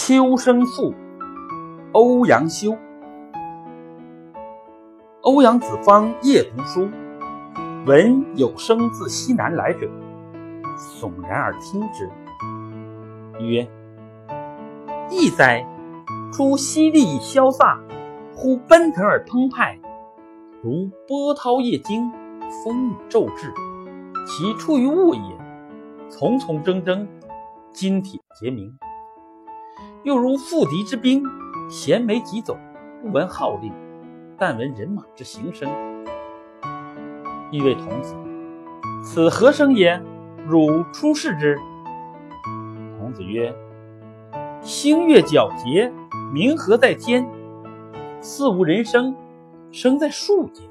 秋声赋，欧阳修。欧阳子方夜读书，闻有声自西南来者，悚然而听之，曰：“异哉！出淅沥潇飒，忽奔腾而澎湃，如波涛夜惊，风雨骤至。其出于物也，丛丛铮铮，金铁结明。”又如赴敌之兵，衔枚疾走，不闻号令，但闻人马之行声。一谓童子：“此何声也？汝出世之。”童子曰：“星月皎洁，明河在天，似无人声，声在树间。”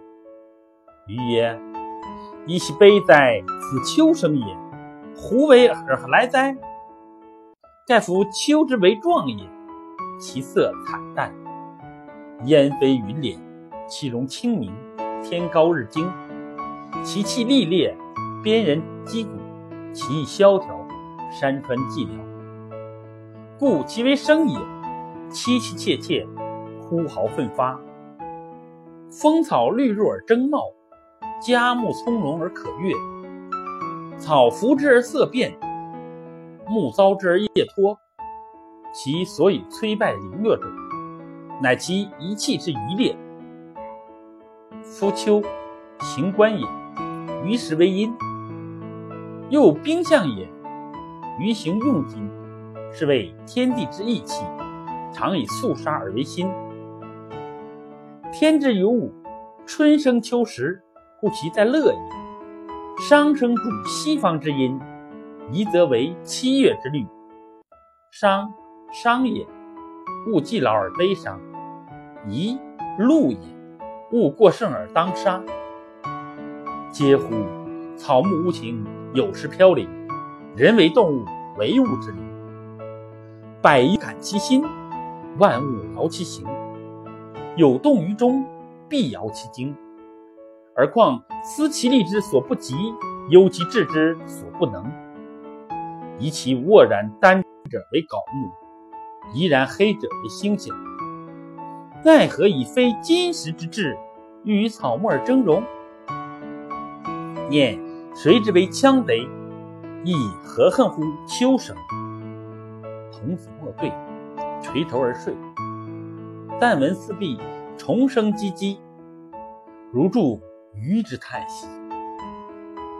余曰：“噫其悲哉！此秋声也，胡为尔来哉？”盖夫秋之为壮也，其色惨淡，烟飞云敛，其容清明，天高日精，其气历烈，边人击鼓，其意萧条，山川寂寥。故其为声也，凄凄切切，哭嚎奋发。风草绿入而争茂，佳木葱茏而可悦，草拂之而色变。木遭之而叶脱，其所以摧败凌弱者，乃其一气之余烈。夫秋，行官也，于时为阴；又兵象也，于行用金，是谓天地之义气，常以肃杀而为心。天之有五，春生秋实，故其在乐也。商生主西方之阴。宜则为七月之律，伤伤也，勿既劳而悲伤；宜禄也，勿过盛而当杀。嗟乎！草木无情，有时飘零；人为动物，为物之灵。百感其心，万物劳其形。有动于中，必摇其精。而况思其力之所不及，忧其志之所不能。以其沃然丹者为槁木，怡然黑者为星星。奈何以非金石之质，欲与草木而争荣？念谁之为羌贼？亦何恨乎秋声？童子莫对，垂头而睡。但闻四壁虫声唧唧，如助鱼之叹息。